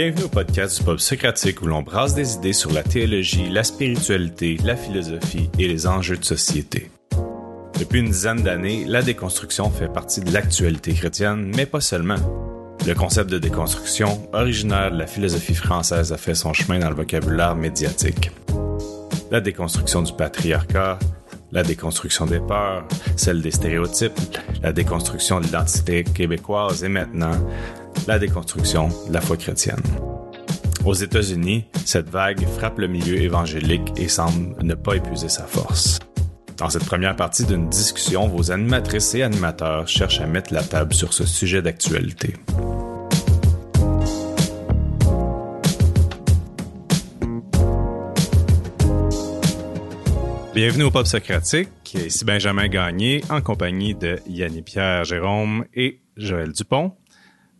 Bienvenue au podcast du Pub Socratique où l'on brasse des idées sur la théologie, la spiritualité, la philosophie et les enjeux de société. Depuis une dizaine d'années, la déconstruction fait partie de l'actualité chrétienne, mais pas seulement. Le concept de déconstruction, originaire de la philosophie française, a fait son chemin dans le vocabulaire médiatique. La déconstruction du patriarcat, la déconstruction des peurs, celle des stéréotypes, la déconstruction de l'identité québécoise et maintenant la déconstruction de la foi chrétienne. Aux États-Unis, cette vague frappe le milieu évangélique et semble ne pas épuiser sa force. Dans cette première partie d'une discussion, vos animatrices et animateurs cherchent à mettre la table sur ce sujet d'actualité. Bienvenue au Pop Socratique. Ici Benjamin Gagné en compagnie de Yannick Pierre Jérôme et Joël Dupont.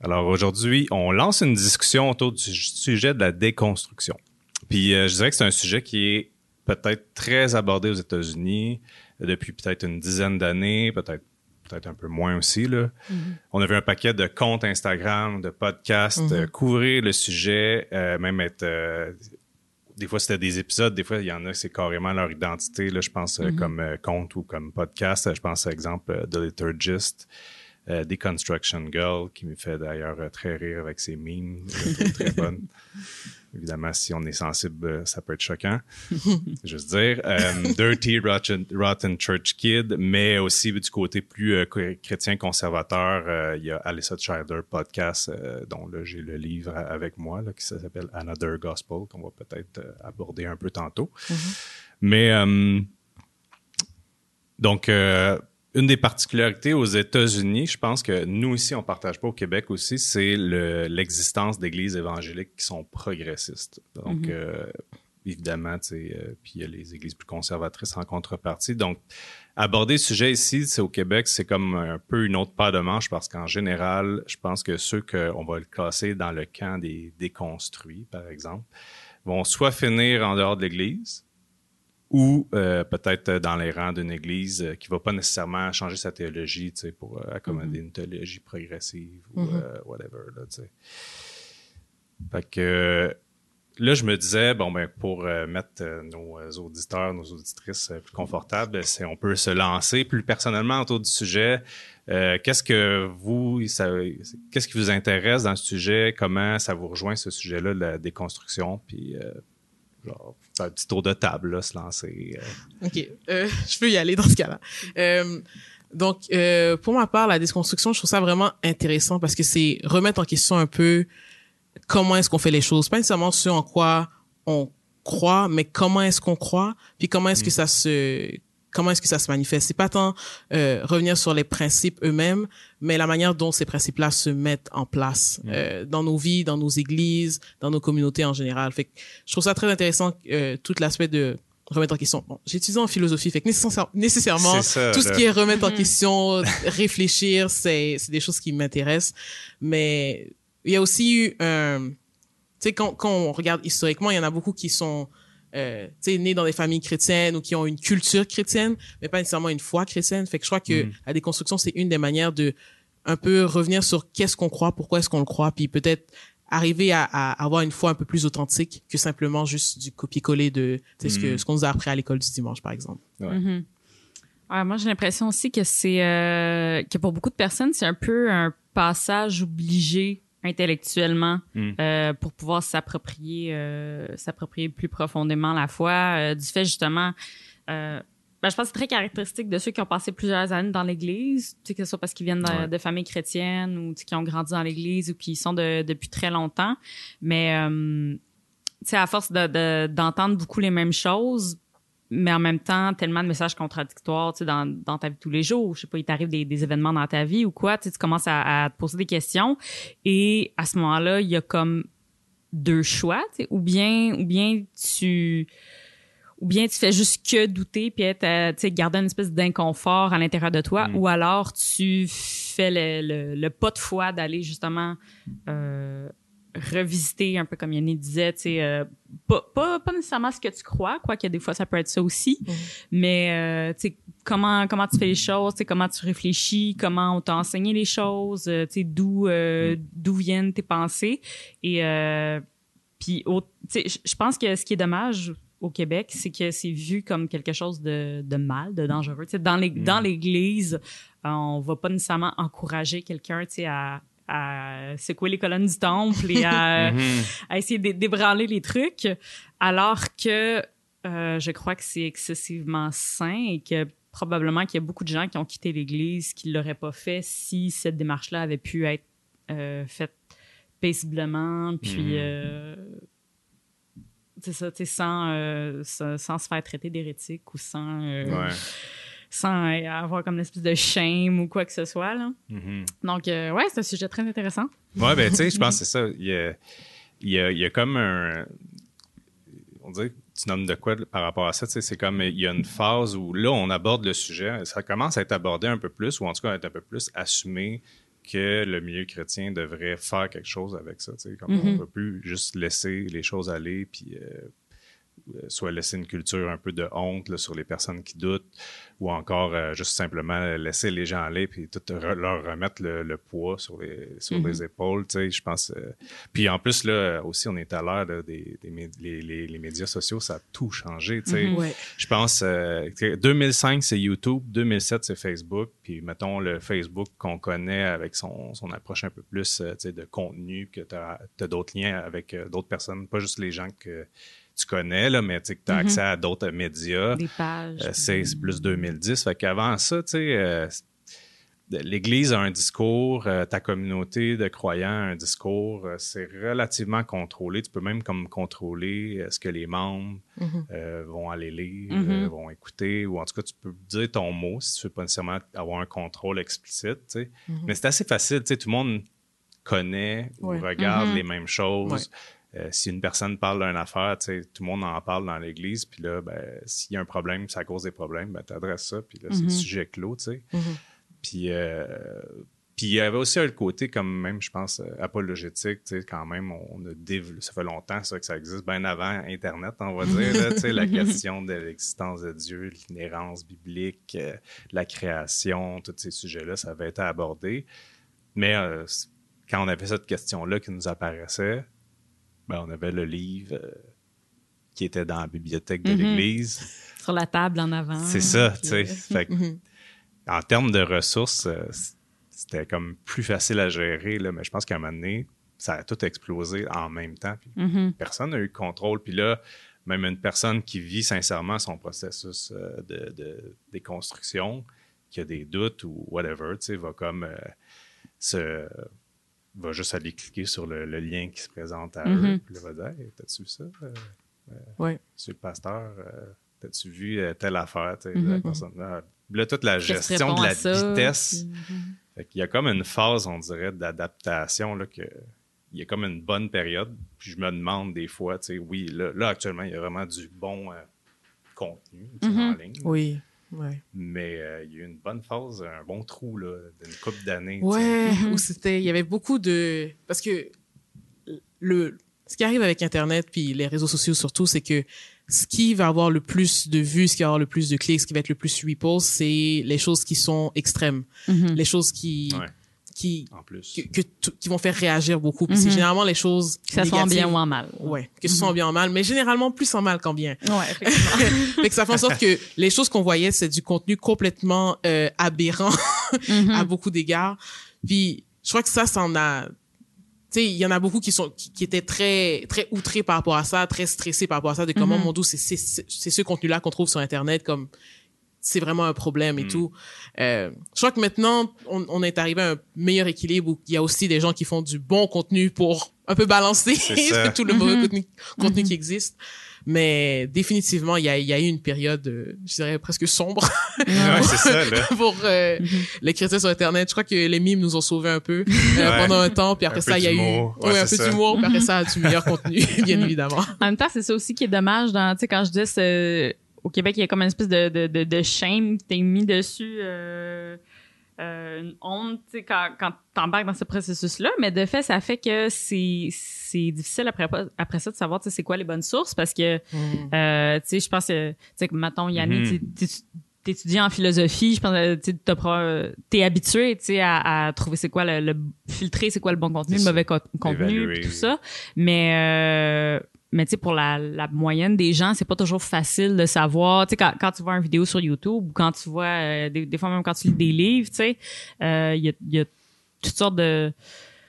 Alors aujourd'hui, on lance une discussion autour du sujet de la déconstruction. Puis euh, je dirais que c'est un sujet qui est peut-être très abordé aux États-Unis depuis peut-être une dizaine d'années, peut-être peut-être un peu moins aussi là. Mm-hmm. On avait un paquet de comptes Instagram, de podcasts, mm-hmm. euh, couvrir le sujet, euh, même être des fois c'était des épisodes, des fois il y en a c'est carrément leur identité là, je pense mm-hmm. comme compte ou comme podcast, je pense par exemple The Liturgist, Deconstruction Girl qui me fait d'ailleurs très rire avec ses memes, très bonne. Évidemment, si on est sensible, euh, ça peut être choquant. juste dire. Euh, Dirty Rotten, Church Kid, mais aussi du côté plus euh, chrétien conservateur, il y a Alyssa Childer podcast, dont là j'ai le livre avec moi, là, qui s'appelle Another Gospel, qu'on va peut-être aborder un peu tantôt. Mm-hmm. Mais donc une des particularités aux États-Unis, je pense que nous ici, on partage pas au Québec aussi, c'est l'existence d'églises évangéliques qui sont progressistes. Donc, mhm. euh, évidemment, tu sais, euh, puis il y a les églises plus conservatrices en contrepartie. Donc, aborder le sujet ici, c'est au Québec, c'est comme un peu une autre paire de manche parce qu'en général, je pense que ceux qu'on va le classer dans le camp des déconstruits, par exemple, vont soit finir en dehors de l'Église, ou euh, peut-être dans les rangs d'une église euh, qui va pas nécessairement changer sa théologie, pour euh, accommoder mm-hmm. une théologie progressive ou mm-hmm. whatever, là. Fait que là, je me disais, bon, ben, pour mettre nos auditeurs, nos auditrices plus confortables, c'est on peut se lancer plus personnellement autour du sujet. qu'est-ce que vous, qu'est-ce qui vous intéresse dans ce sujet? Comment ça vous rejoint ce sujet-là de la déconstruction? Puis genre, un petit tour de table, là, se lancer. Euh. OK. Euh, je peux y aller dans ce cas-là. Euh, donc, pour ma part, la déconstruction, je trouve ça vraiment intéressant parce que c'est remettre en question un peu comment est-ce qu'on fait les choses. Pas nécessairement ce en quoi on croit, mais comment est-ce qu'on croit, puis comment est-ce que mm. ça se comment est-ce que ça se manifeste? C'est pas tant euh, revenir sur les principes eux-mêmes, mais la manière dont ces principes-là se mettent en place euh, dans nos vies, dans nos églises, dans nos communautés en général. Fait que je trouve ça très intéressant euh, tout l'aspect de remettre en question. Bon, j'ai étudié en philosophie, fait que nécessairement, tout ce qui est remettre en question, réfléchir, c'est c'est des choses qui m'intéressent. Mais il y a aussi eu un, tu sais, quand, quand on regarde historiquement, il y en a beaucoup qui sont euh, nés dans des familles chrétiennes ou qui ont une culture chrétienne, mais pas nécessairement une foi chrétienne. Fait que je crois que mm. la déconstruction, c'est une des manières de un peu revenir sur qu'est-ce qu'on croit, pourquoi est-ce qu'on le croit, puis peut-être arriver à, à, avoir une foi un peu plus authentique que simplement juste du copier-coller de ce que mm. ce qu'on nous a appris à l'école du dimanche, par exemple. Ouais. Mm-hmm. moi, j'ai l'impression aussi que c'est euh, que pour beaucoup de personnes, c'est un peu un passage obligé intellectuellement hmm. euh, pour pouvoir s'approprier euh, s'approprier plus profondément la foi euh, du fait justement euh, ben, je pense que c'est très caractéristique de ceux qui ont passé plusieurs années dans l'Église, tu sais, que ce soit parce qu'ils viennent de, familles chrétiennes ou qui ont grandi dans l'Église ou qui sont de, depuis très longtemps. Mais euh, tu sais, à force de, d'entendre beaucoup les mêmes choses, mais en même temps tellement de messages contradictoires tu sais dans, dans ta vie tous les jours je sais pas il t'arrive des, des événements dans ta vie ou quoi tu, sais, tu commences à, à, te poser des questions et à ce moment-là il y a comme deux choix tu sais, ou bien ou bien tu ou bien tu fais juste que douter puis être euh, tu sais garder une espèce d'inconfort à l'intérieur de toi mm. ou alors tu fais le, le, le pas de foi d'aller justement euh, revisiter un peu comme Yannick disait, tu sais, euh, pas, pas, pas nécessairement ce que tu crois, quoi que des fois ça peut être ça aussi, mais euh, tu sais, comment comment tu fais les choses, tu sais, comment tu réfléchis, comment on t'a enseigné les choses, euh, tu sais, d'où euh, d'où viennent tes pensées. Et puis tu sais, je- pense que ce qui est dommage au Québec, c'est que c'est vu comme quelque chose de, de mal, de dangereux. Tu sais, dans dans l'Église, euh, on va pas nécessairement encourager quelqu'un, tu sais, à, à secouer les colonnes du temple et à, à essayer de débranler les trucs, alors que euh, je crois que c'est excessivement sain et que probablement qu'il y a beaucoup de gens qui ont quitté l'Église qui l'auraient pas fait si cette démarche-là avait pu être euh, faite paisiblement, puis Mhm. euh, c'est ça, tu sais, sans, sans, sans se faire traiter d'hérétique ou sans, Ouais. Sans avoir comme une espèce de shame ou quoi que ce soit. Là. Mhm. Donc, euh, ouais, c'est un sujet très intéressant. Ouais, ben, tu sais, je pense que c'est ça. Il y a, il y a, il y a comme un. On dirait que tu nommes de quoi par rapport à ça? tu sais, C'est comme il y a une phase où là, on aborde le sujet. Ça commence à être abordé un peu plus, ou en tout cas à être un peu plus assumé que le milieu chrétien devrait faire quelque chose avec ça. tu sais, Comme on ne peut plus juste laisser les choses aller, puis euh, euh, soit laisser une culture un peu de honte là, sur les personnes qui doutent, ou encore euh, juste simplement laisser les gens aller puis tout re- leur remettre le, le poids sur les sur les épaules. Tu sais, je pense. euh, puis en plus là aussi, on est à là, des, des les, les, les médias sociaux, ça a tout changé. Tu sais, Ouais. je pense euh, que 2005 c'est YouTube, 2007 c'est Facebook, puis mettons le Facebook qu'on connaît avec son, son approche un peu plus euh, tu sais, de contenu, que tu as, d'autres liens avec euh, d'autres personnes, pas juste les gens que tu connais là, mais tu as accès à d'autres médias. Des pages. Euh, c'est c'est plus 2010. Fait qu'avant ça, tu sais, euh, l'Église a un discours, euh, ta communauté de croyants a un discours, euh, c'est relativement contrôlé. Tu peux même comme contrôler euh, ce que les membres euh, vont aller lire, euh, vont écouter, ou en tout cas, tu peux dire ton mot si tu veux pas nécessairement avoir un contrôle explicite, tu sais. Mais c'est assez facile, tu sais, tout le monde connaît ou Ouais. regarde les mêmes choses. Ouais. Euh, si une personne parle d'une affaire, tu tout le monde en parle dans l'Église, puis là, ben, s'il y a un problème, ça cause des problèmes, ben, t'adresses ça, puis là, c'est le sujet clos, tu sais. Puis, euh, puis il y avait aussi un côté comme même, je pense, euh, apologétique, tu sais, quand même, on a développé, ça fait longtemps ça que ça existe, bien avant Internet, on va dire, là, tu sais, la question de l'existence de Dieu, l'inhérence biblique, euh, la création, tous ces sujets-là, ça avait été abordé. Mais quand on avait cette question-là qui nous apparaissait, ben, on avait le livre euh, qui était dans la bibliothèque de Mhm. l'Église. Sur la table en avant. C'est ça, puis, tu sais. euh, Fait que, en termes de ressources, euh, c'était comme plus facile à gérer, là, mais je pense qu'à un moment donné, ça a tout explosé en même temps. Puis mhm. personne n'a eu le contrôle. Puis là, même une personne qui vit sincèrement son processus euh, de, de déconstruction, qui a des doutes ou whatever, tu sais, va comme euh, se va juste aller cliquer sur le, le lien qui se présente à eux. Mhm. Puis là, va dire Hey, T'as-tu vu ça? Euh, Ouais. Monsieur le pasteur, euh, t'as-tu vu euh, telle affaire sais, Mhm. la personne là, Là, toute la gestion de la vitesse. Fait qu'il y a comme une phase, on dirait, d'adaptation, que il y a comme une bonne période. Puis je me demande des fois, tu sais, oui, là, là, actuellement, il y a vraiment du bon euh, contenu Mhm. en ligne. Oui. Ouais. Mais euh, il y a eu une bonne phase, un bon trou, là, d'une couple d'années. Ouais, Mhm. où c'était, il y avait beaucoup de, parce que le, ce qui arrive avec Internet puis les réseaux sociaux surtout, c'est que ce qui va avoir le plus de vues, ce qui va avoir le plus de clics, ce qui va être le plus repos, c'est les choses qui sont extrêmes, Mhm. les choses qui, Ouais, qui, en plus. que, que qui vont faire réagir beaucoup. Puis c'est Mhm. généralement les choses Que ça soit en bien ou en mal. Ouais, que ce soit en bien ou en mal, mais généralement plus en mal qu'en bien. Ouais, effectivement. fait que ça fait en sorte que les choses qu'on voyait, c'est du contenu complètement euh, aberrant Mhm. à beaucoup d'égards. Puis je crois que ça, ça en a. Tu sais, il y en a beaucoup qui sont qui, qui étaient très très outrés par rapport à ça, très stressés par rapport à ça, de comment Mhm. mon dos, c'est c'est c'est ce contenu-là qu'on trouve sur Internet, comme c'est vraiment un problème et Mm. tout. Euh, je crois que maintenant, on, on est arrivé à un meilleur équilibre où il y a aussi des gens qui font du bon contenu pour un peu balancer tout le mauvais Mhm. contenu, contenu qui existe. Mais définitivement, il y a, il y a eu une période, euh, je dirais presque sombre Ouais, c'est ça, là. pour euh, Mhm. les chrétiens sur Internet. Je crois que les mimes nous ont sauvés un peu euh, pendant un temps. Puis après Un ça, il y a eu d'humour. Ouais, ouais, un peu d'humour. Puis après ça, du meilleur contenu, bien évidemment. En même temps, c'est ça aussi qui est dommage dans, tu sais, quand je dis ce- au Québec, il y a comme une espèce de, de, de, de shame qui t'est mis dessus, euh, euh, une honte tu sais, quand, quand t'embarques dans ce processus-là, mais de fait, ça fait que c'est c'est difficile après après ça de savoir tu sais, c'est quoi les bonnes sources parce que Mm. euh, tu sais je pense que tu sais que mettons Yannick tu- tu- t'étudies en philosophie, je pense que t'es habitué tu sais à, à trouver c'est quoi le, le filtrer c'est quoi le bon contenu, le mauvais co- contenu, tout ça. Mais euh, mais tu sais pour la, la moyenne des gens, c'est pas toujours facile de savoir, tu sais quand, quand tu vois une vidéo sur YouTube ou quand tu vois euh, des, des fois même quand tu lis des livres, tu sais, euh, il y a y a toutes sortes de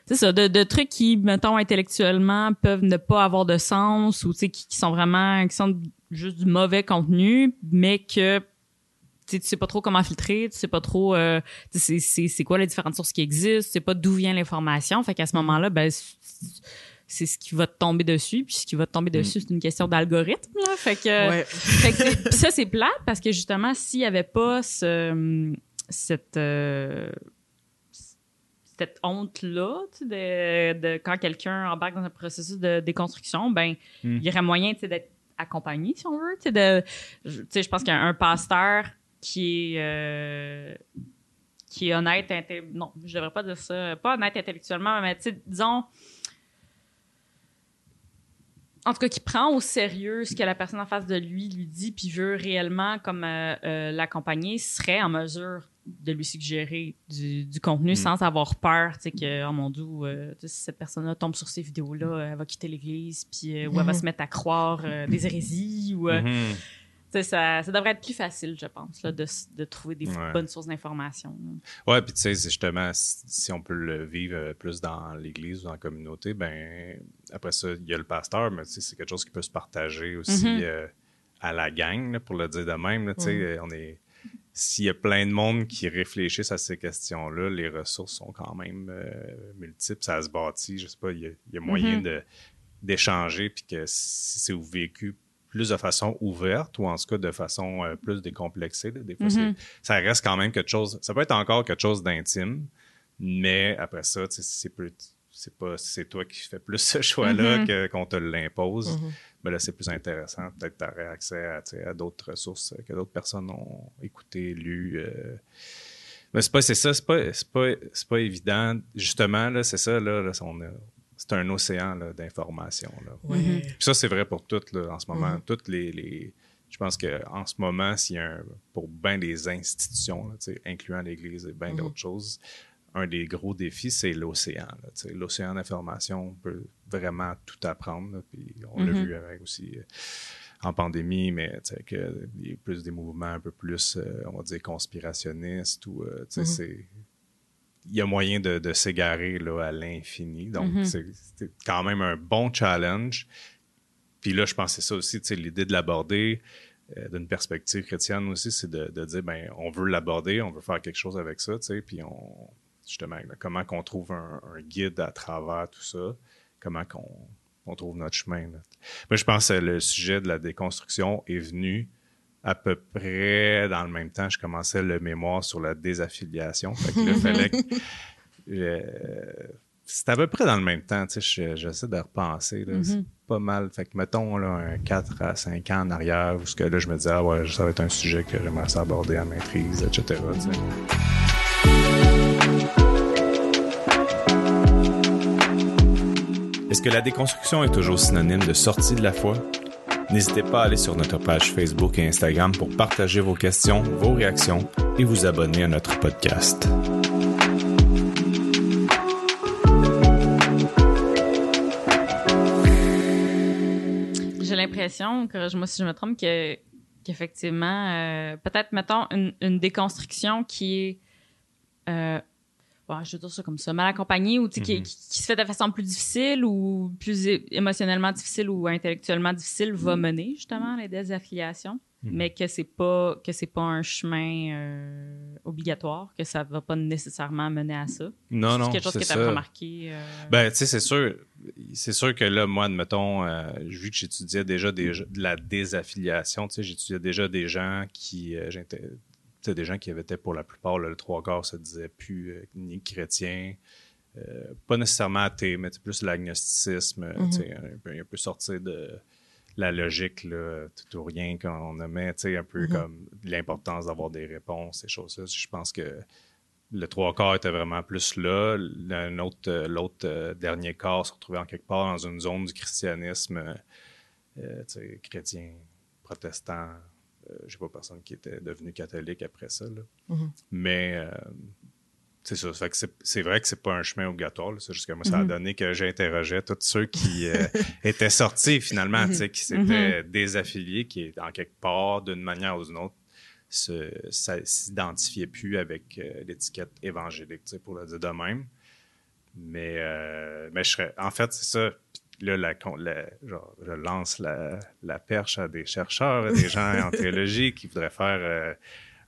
c'est ça, de, de trucs qui, mettons, intellectuellement, peuvent ne pas avoir de sens ou, tu sais, qui, qui sont vraiment, qui sont juste du mauvais contenu, mais que, tu sais, pas trop comment filtrer, tu sais pas trop, euh, c'est quoi les différentes sources qui existent, tu sais pas d'où vient l'information. Fait qu'à ce moment-là, ben, c'est- ce qui va te tomber dessus, puis ce qui va te tomber dessus, c'est une question d'algorithme, là. Fait que, Ouais. fait que c'est- puis ça, c'est plate parce que justement, s'il y avait pas ce, cette, euh, cette honte-là, de, de quand quelqu'un embarque dans un processus de déconstruction, ben, Mm. il y aurait moyen, d'être accompagné, si on veut, tu sais, de, je- tu sais, je pense qu'il y a un pasteur qui est, euh, qui est honnête, inté- non, je devrais pas dire ça, pas honnête intellectuellement, mais disons, en tout cas, qui prend au sérieux ce que la personne en face de lui lui dit, puis veut réellement comme euh, euh, l'accompagner, serait en mesure de lui suggérer du, du contenu Mm. sans avoir peur, tu sais, que, oh mon dieu, euh, si cette personne-là tombe sur ces vidéos-là, elle va quitter l'Église, puis ou elle va Mhm. se mettre à croire des hérésies, ou... sais, ça, ça devrait être plus facile, je pense, là, de, de trouver des Ouais. bonnes sources d'information. Ouais, puis tu sais, justement, si si on peut le vivre euh, plus dans l'Église ou dans la communauté, ben après ça, il y a le pasteur, mais tu sais, c'est quelque chose qui peut se partager aussi Mhm. euh, à la gang, là, pour le dire de même. là, tu sais, euh, on est s'il y a plein de monde qui réfléchissent à ces questions-là, les ressources sont quand même euh, multiples, ça se bâtit, je sais pas, il y a, il y a moyen Mhm. de d'échanger, puis que si c'est vécu plus de façon ouverte ou en tout cas de façon euh, plus décomplexée, des fois, Mhm. ça reste quand même quelque chose. Ça peut être encore quelque chose d'intime, mais après ça, c'est plus. C'est pas c'est toi qui fais plus ce choix-là Mhm. que qu'on te l'impose. Mhm. Mais là, c'est plus intéressant. Peut-être tu aurais accès à, d'autres ressources que d'autres personnes ont écouté, lu. euh. Mais c'est pas c'est ça, c'est pas, c'est pas, pas évident. Justement, là, c'est ça, là, là, on a- c'est un océan d'informations. Mhm. Puis ça, c'est vrai pour toutes, là, en ce moment. Mhm. Toutes les, les- Je pense qu'en ce moment, s'il y a un, pour bien des institutions, là, incluant l'Église et bien Mhm. d'autres choses, un des gros défis, c'est l'océan. L'océan d'information peut vraiment tout apprendre. là, puis on l'a Mhm. vu avec aussi euh, en pandémie, mais que il y a plus des mouvements un peu plus, euh, on va dire, conspirationnistes ou, euh, Mhm. c'est il y a moyen de, de s'égarer là, à l'infini. Donc, Mhm. c'est c'est quand même un bon challenge. Puis là, je pense que c'est ça aussi, tu sais, l'idée de l'aborder euh, d'une perspective chrétienne aussi, c'est de, de dire, ben, on veut l'aborder, on veut faire quelque chose avec ça, tu sais, puis on, justement, là, comment qu'on trouve un, un guide à travers tout ça, comment qu'on on trouve notre chemin. là? Moi, je pense que le sujet de la déconstruction est venu à peu près dans le même temps. Je commençais le mémoire sur la désaffiliation. Fait que là, il fallait que, euh, c'est à peu près dans le même temps, tu sais, je- j'essaie de repenser, là, c'est Mhm. pas mal. Fait que, mettons, là, un 4 à 5 ans en arrière, où ce que là, je me disais, ah ouais, ça va être un sujet que j'aimerais aborder à maîtrise, etc., tu sais. Est-ce que la déconstruction est toujours synonyme de sortie de la foi? N'hésitez pas à aller sur notre page Facebook et Instagram pour partager vos questions, vos réactions et vous abonner à notre podcast. J'ai l'impression, corrige-moi si je me trompe, que qu'effectivement, euh, peut-être, mettons, une, déconstruction qui est, euh, je dire ça comme ça, mal accompagnée ou tu sais, qui, qui, qui se fait de façon plus difficile ou plus émotionnellement difficile ou intellectuellement difficile va mener justement à la désaffiliation, Mhm. mais que c'est pas que c'est pas un chemin euh, obligatoire, que ça va pas nécessairement mener à ça. Non, c'est non, quelque chose c'est que tu as remarqué. euh, Ben, tu sais, c'est sûr, c'est sûr que là, moi, admettons, euh, vu que j'étudiais déjà des, de la désaffiliation, tu sais, j'étudiais déjà des gens qui, des gens qui avaient été pour la plupart, là, le trois quarts se disaient plus euh, ni chrétiens, euh, pas nécessairement athées, mais c'est plus l'agnosticisme, euh, sais, un, peu, un peu sortir de la logique, là, tout ou rien qu'on sais, un peu Mhm. comme l'importance d'avoir des réponses, ces choses-là. Je pense que le trois quarts était vraiment plus là. L'autre, l'autre dernier quart se retrouvait en quelque part dans une zone du christianisme chrétien, protestant. Je sais pas personne qui était devenu catholique après ça. Mm-hmm. Mais c'est ça. c'est vrai que c'est pas un chemin obligatoire. C'est juste que moi, ça a mm-hmm. donné que j'interrogeais tous ceux qui euh, étaient sortis finalement, mm-hmm. qui s'étaient désaffiliés, qui, en quelque part, d'une manière ou d'une autre, se, s'identifiaient plus avec euh, l'étiquette évangélique, pour le dire de même. Mais, euh, mais je serais. En fait, c'est ça. Là, la, je lance la, la, perche à des chercheurs, des gens en théologie qui voudraient faire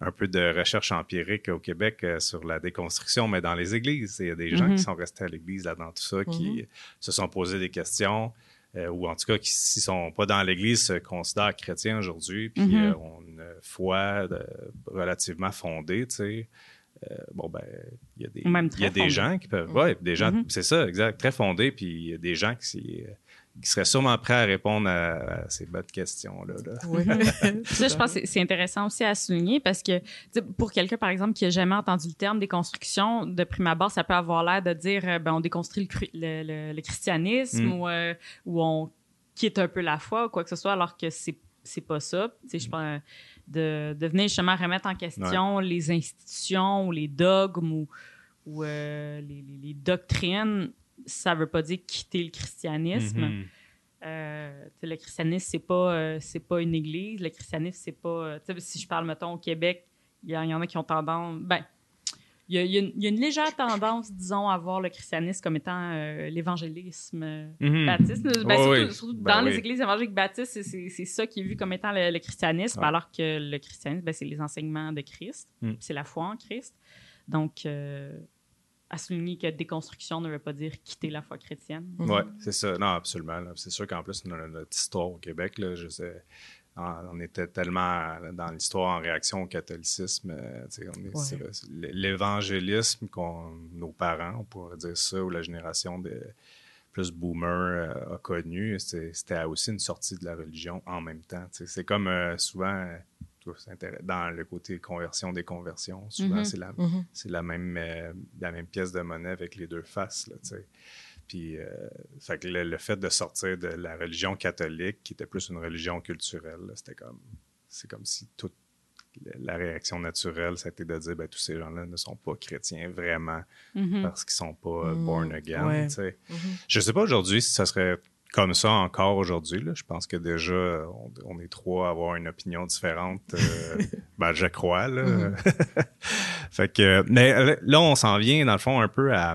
un peu de recherche empirique au Québec euh, sur la déconstruction, mais dans les églises. Il y a des gens qui mhm. sont restés à l'église là-dedans, tout ça, qui mhm. se sont posés des questions, euh, ou en tout cas qui, s'ils sont pas dans l'église, se considèrent chrétiens aujourd'hui, puis mhm. euh, ont une foi relativement fondée, tu sais. Bon, ben, il y a des, il y a des gens qui peuvent. Ouais, des gens, c'est ça, exact, très fondés, puis il y a des gens qui qui serait sûrement prêt à répondre à, ces bonnes questions-là. Oui. ça, je pense que c'est intéressant aussi à souligner parce que pour quelqu'un, par exemple, qui n'a jamais entendu le terme déconstruction, de prime abord, ça peut avoir l'air de dire euh, ben, on déconstruit le, le, christianisme mm. ou, euh, ou on quitte un peu la foi ou quoi que ce soit, alors que c'est c'est pas ça. Tu sais, je pense de, de venir justement remettre en question les institutions ou les dogmes ou, ou euh, les, les, doctrines ça veut pas dire quitter le christianisme. Mm-hmm. Euh, le christianisme, c'est pas, euh, c'est pas une église. Le christianisme, c'est pas. Si je parle, mettons, au Québec, il y, en a qui ont tendance. Ben, il y, a, une légère tendance, disons, à voir le christianisme comme étant l'évangélisme mm-hmm. baptiste. Ben, surtout, ben dans les églises évangéliques baptistes, c'est, ça qui est vu comme étant le, christianisme, alors que le christianisme, ben, c'est les enseignements de Christ, mm. c'est la foi en Christ. Donc, à souligner que déconstruction ne veut pas dire quitter la foi chrétienne. Oui, c'est ça. Non, absolument. C'est sûr qu'en plus, notre, histoire au Québec, là, je sais, on était tellement dans l'histoire en réaction au catholicisme. Euh, l'évangélisme qu'on nos parents, on pourrait dire ça, ou la génération de plus boomer euh, a connu, c'était aussi une sortie de la religion en même temps. C'est comme euh, souvent dans le côté conversion des conversions. Souvent, mm-hmm. c'est la, mm-hmm. même, euh, la même pièce de monnaie avec les deux faces. Là, Puis, euh, le, fait de sortir de la religion catholique, qui était plus une religion culturelle, c'était comme, c'est comme si toute la réaction naturelle, c'était de dire, ben, tous ces gens-là ne sont pas chrétiens vraiment mm-hmm. parce qu'ils sont pas euh, born again. Je sais pas aujourd'hui si ça serait comme ça encore aujourd'hui. Je pense que déjà, on, est trois à avoir une opinion différente. Euh, ben, je crois. Là. Mm-hmm. fait que, mais là, on s'en vient, dans le fond, un peu à,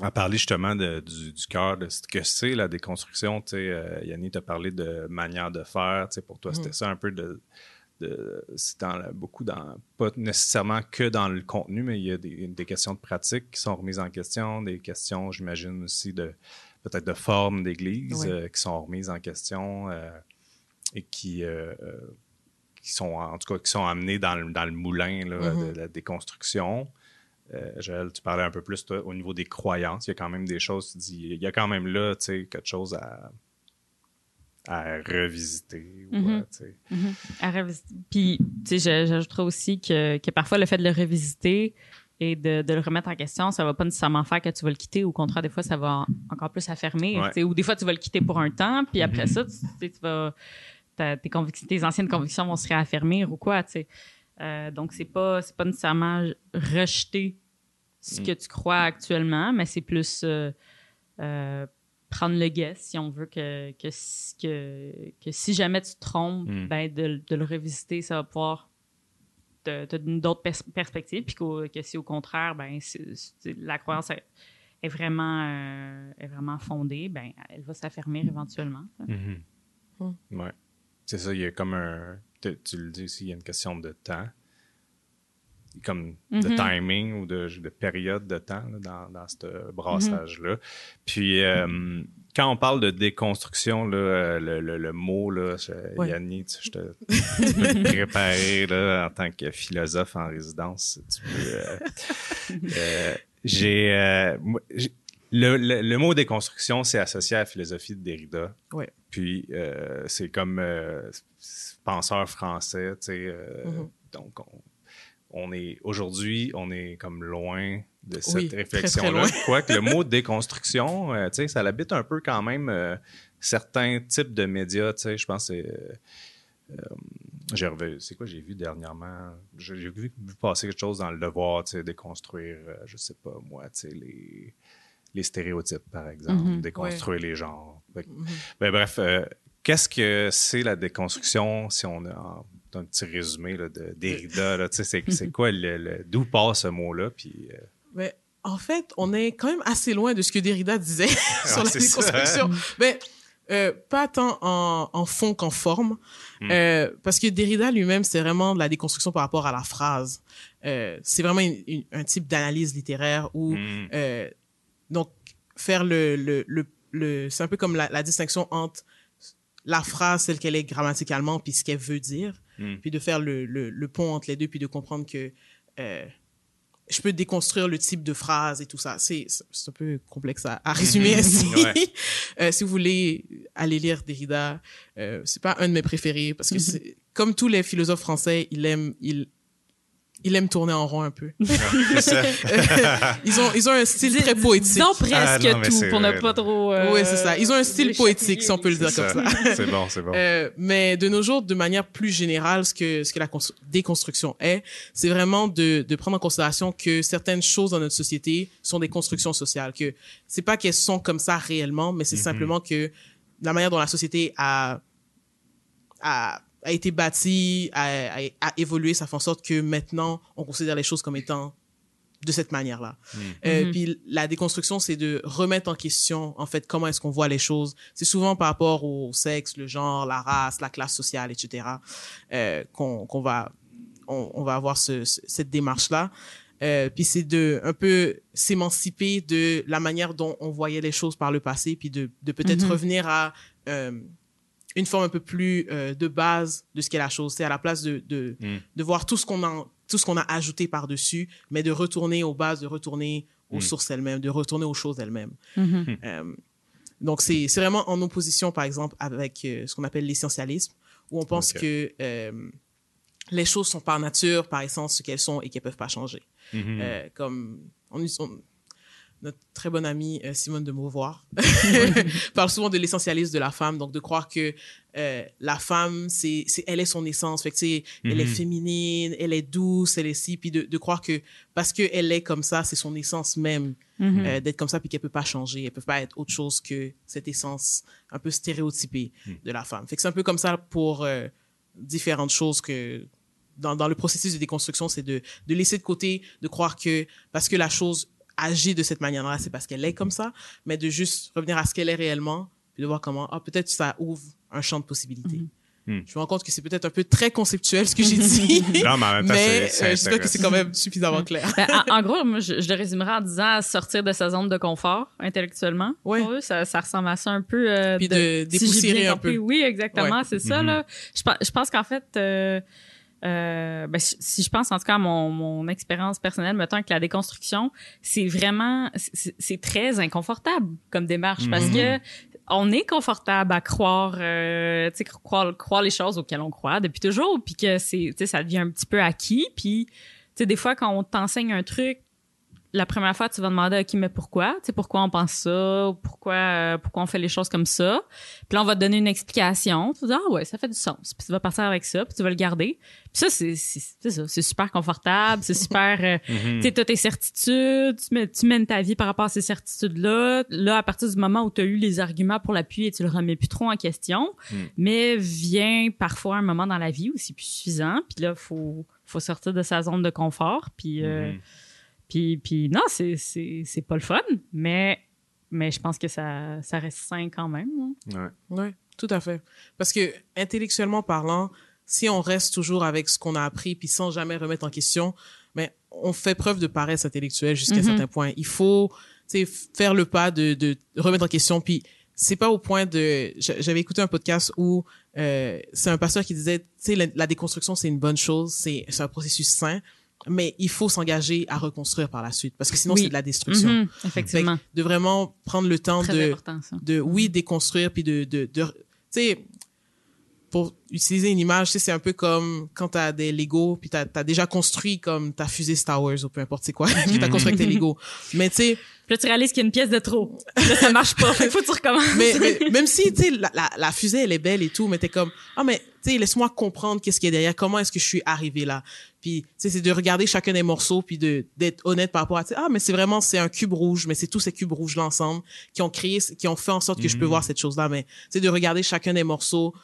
à parler justement de, du, du cœur de ce que c'est la déconstruction. Tu sais, euh, Yannick t'a parlé de manière de faire. Tu sais, pour toi, c'était mm-hmm. ça un peu de... de c'est dans beaucoup dans pas nécessairement que dans le contenu mais il y a des, des questions de pratique qui sont remises en question des questions j'imagine aussi de peut-être de formes d'église euh, qui sont remises en question euh, et qui, qui sont, en tout cas, qui sont amenées dans le, dans le moulin là, mm-hmm. de la déconstruction. Joël, tu parlais un peu plus toi, au niveau des croyances. Il y a quand même des choses, tu dis, il y a quand même là quelque chose à, à revisiter. Mm-hmm. Mm-hmm. À revisiter. Puis, tu sais, j'ajouterais aussi que, que, parfois le fait de le revisiter, et de, de, le remettre en question, ça va pas nécessairement faire que tu vas le quitter. Au contraire, des fois, ça va encore plus affermir. Ou des fois, tu vas le quitter pour un temps, puis après mm-hmm. ça, tu, tu vas, tes, tes anciennes convictions vont se réaffirmer ou quoi. sais. Euh, donc, c'est pas, c'est pas nécessairement rejeter ce mm. que tu crois actuellement, mais c'est plus euh, euh, prendre le guess si on veut que, que, que, que si jamais tu te trompes, mm. ben de, de le revisiter, ça va pouvoir d'autres perspectives, puis que si au contraire, ben, la croyance est, vraiment, euh, est vraiment fondée, ben, elle va s'affermir éventuellement. Mm-hmm. Mm. Oui. C'est ça, il y a comme un. Tu, le dis aussi, il y a une question de temps comme de mm-hmm. timing ou de, de, période de temps dans, dans ce brassage-là. Puis, euh, quand on parle de déconstruction, là, euh, le, le, mot, là, Yanni, je te, tu peux te préparer là, en tant que philosophe en résidence. Tu peux, euh, euh j'ai, euh, le, le, mot déconstruction, c'est associé à la philosophie de Derrida. Oui. Puis c'est comme penseur français, tu sais. Mm-hmm. Donc, on, on est aujourd'hui, on est comme loin de cette Oui, réflexion-là. Quoique le mot déconstruction, euh, tu sais, ça l'habite un peu quand même euh, certains types de médias. Tu sais, je pense que c'est. euh, euh, c'est quoi j'ai vu dernièrement? J'ai vu, vu passer quelque chose dans le devoir, tu sais, déconstruire, euh, je sais pas moi, tu sais, les, les stéréotypes, par exemple, Mhm. déconstruire les genres. Mhm. ben, bref, euh, qu'est-ce que c'est la déconstruction si on a un petit résumé là, de Derrida? C'est, quoi le, le- d'où part ce mot-là? Puis, euh, Mais en fait, on est quand même assez loin de ce que Derrida disait sur la hein? déconstruction. Mais euh, pas tant en, en fond qu'en forme, Mm. Euh, parce que Derrida lui-même, c'est vraiment de la déconstruction par rapport à la phrase. Euh, c'est vraiment une- une- un type d'analyse littéraire où hmm, donc faire le le, le, le- c'est un peu comme la, la distinction entre la phrase telle qu'elle est grammaticalement puis ce qu'elle veut dire hmm. puis de faire le, le, le pont entre les deux, puis de comprendre que euh, je peux déconstruire le type de phrase et tout ça. C'est un peu complexe à, à résumer ainsi. Ouais. Euh, si vous voulez aller lire Derrida, euh, c'est pas un de mes préférés parce que c'est comme tous les philosophes français, il aime il il aime tourner en rond un peu. Ils ont ils ont un style très poétique. Disons presque Ah, non, tout pour ne pas trop. euh, Oui, c'est ça. Ils ont un style poétique, si on peut le dire comme ça. C'est bon, c'est bon. Euh, mais de nos jours, de manière plus générale, ce que ce que la constru- déconstruction est, c'est vraiment de, de prendre en considération que certaines choses dans notre société sont des constructions sociales, que c'est pas qu'elles sont comme ça réellement, mais c'est Mhm. simplement que la manière dont la société a a, a été bâtie, a, a, a évolué, ça fait en sorte que maintenant on considère les choses comme étant de cette manière-là. Mhm. Euh, Mhm. Puis la déconstruction, c'est de remettre en question, en fait, comment est-ce qu'on voit les choses. C'est souvent par rapport au sexe, le genre, la race, la classe sociale, etc. Euh, qu'on va, on, on va avoir ce, ce- cette démarche-là. Euh, puis c'est de un peu s'émanciper de la manière dont on voyait les choses par le passé, puis de, de peut-être Mhm. revenir à euh, une forme un peu plus euh, de base de ce qu'est la chose. C'est à la place de, de, Mm. de voir tout ce qu'on a, tout ce qu'on a ajouté par-dessus, mais de retourner aux bases, de retourner aux Mm. sources elles-mêmes, de retourner aux choses elles-mêmes. Mhm. Euh, donc, c'est c'est vraiment en opposition, par exemple, avec euh, ce qu'on appelle l'essentialisme, où on pense que euh, les choses sont par nature, par essence, ce qu'elles sont et qu'elles peuvent pas changer. Mhm. Euh, comme on, on- notre très bonne amie euh, Simone de Beauvoir parle souvent de l'essentialisme de la femme, donc de croire que euh, la femme, c'est, c'est, elle est son essence, fait que, sais, elle est Mhm. féminine, elle est douce, elle est si, puis de, de croire que parce qu'elle est comme ça, c'est son essence même Mhm. euh, d'être comme ça, puis qu'elle peut pas changer, elle peut pas être autre chose que cette essence un peu stéréotypée Mm. de la femme. Fait que c'est un peu comme ça pour euh, différentes choses que dans, dans le processus de déconstruction, c'est de, de laisser de côté, de croire que parce que la chose agit de cette manière-là, c'est parce qu'elle est comme ça, mais de juste revenir à ce qu'elle est réellement, puis de voir comment, ah, peut-être ça ouvre un champ de possibilités. Mhm. Mm. Je me rends compte que c'est peut-être un peu très conceptuel ce que j'ai dit, Non, mais en même temps, mais euh, j'espère que c'est quand même suffisamment clair. Ben, en, en gros, moi, je, je le résumerais en disant sortir de sa zone de confort intellectuellement. Ouais. Pour eux, ça, ça ressemble à ça un peu. euh, Puis de dépoussiérer bien un peu. Oui, exactement, Ouais. c'est ça. Mhm. Là. Je, pense- je pense qu'en fait, euh, euh, ben, si si je pense en tout cas à mon, mon expérience personnelle, mettons que la déconstruction, c'est vraiment, c'est c'est très inconfortable comme démarche parce Mhm. que on est confortable à croire, euh, tu sais, croire, croire les choses auxquelles on croit depuis toujours, puis que c'est, tu sais, ça devient un petit peu acquis, puis tu sais, des fois quand on t'enseigne un truc, la première fois, tu vas demander, OK, mais pourquoi? Tu sais, pourquoi on pense ça? Ou Pourquoi, euh, pourquoi on fait les choses comme ça? Puis là, on va te donner une explication. Tu vas dire, ah ouais, ça fait du sens. Puis tu vas partir avec ça, puis tu vas le garder. Puis ça, c'est, c'est, c'est ça. C'est super confortable. C'est super, euh, Mhm. tu sais, t'as tes certitudes. Tu, mets- tu mènes ta vie par rapport à ces certitudes-là. Là, à partir du moment où tu as eu les arguments pour l'appuyer, tu le remets plus trop en question. Mm. Mais vient parfois un moment dans la vie où c'est plus suffisant. Puis là, faut, faut sortir de sa zone de confort. Puis, euh, Mhm. Puis, puis non, c'est, c'est, c'est pas le fun, mais, mais je pense que ça, ça reste sain quand même. hein. Ouais. Oui, tout à fait. Parce que intellectuellement parlant, si on reste toujours avec ce qu'on a appris puis sans jamais remettre en question, mais on fait preuve de paresse intellectuelle jusqu'à un Mhm. certain point. Il faut, tu sais, faire le pas de, de remettre en question puis c'est pas au point de j'a- j'avais écouté un podcast où euh, c'est un pasteur qui disait tu sais la, la déconstruction c'est une bonne chose c'est c'est un processus sain mais il faut s'engager à reconstruire par la suite parce que sinon Oui. c'est de la destruction Mhm, effectivement. de vraiment prendre le temps Très de important, ça. de oui déconstruire puis de de, de tu sais pour utiliser une image, tu sais, c'est un peu comme quand t'as des Lego, puis t'as as déjà construit comme ta fusée Star Wars ou peu importe c'est quoi, puis t'as construit avec tes Lego. Mais tu sais, Puis là, tu réalises qu'il y a une pièce de trop. Là, ça marche pas. Qu'il faut que tu recommences. mais, mais même si tu sais la, la, la fusée elle est belle et tout mais t'es comme ah mais tu sais laisse-moi comprendre qu'est-ce qu'il y a derrière comment est-ce que je suis arrivé là. Puis tu sais c'est de regarder chacun des morceaux puis de d'être honnête par rapport à tu sais, ah mais c'est vraiment c'est un cube rouge mais c'est tous ces cubes rouges là ensemble qui ont créé qui ont fait en sorte que je peux voir cette chose là mais c'est de regarder chacun des morceaux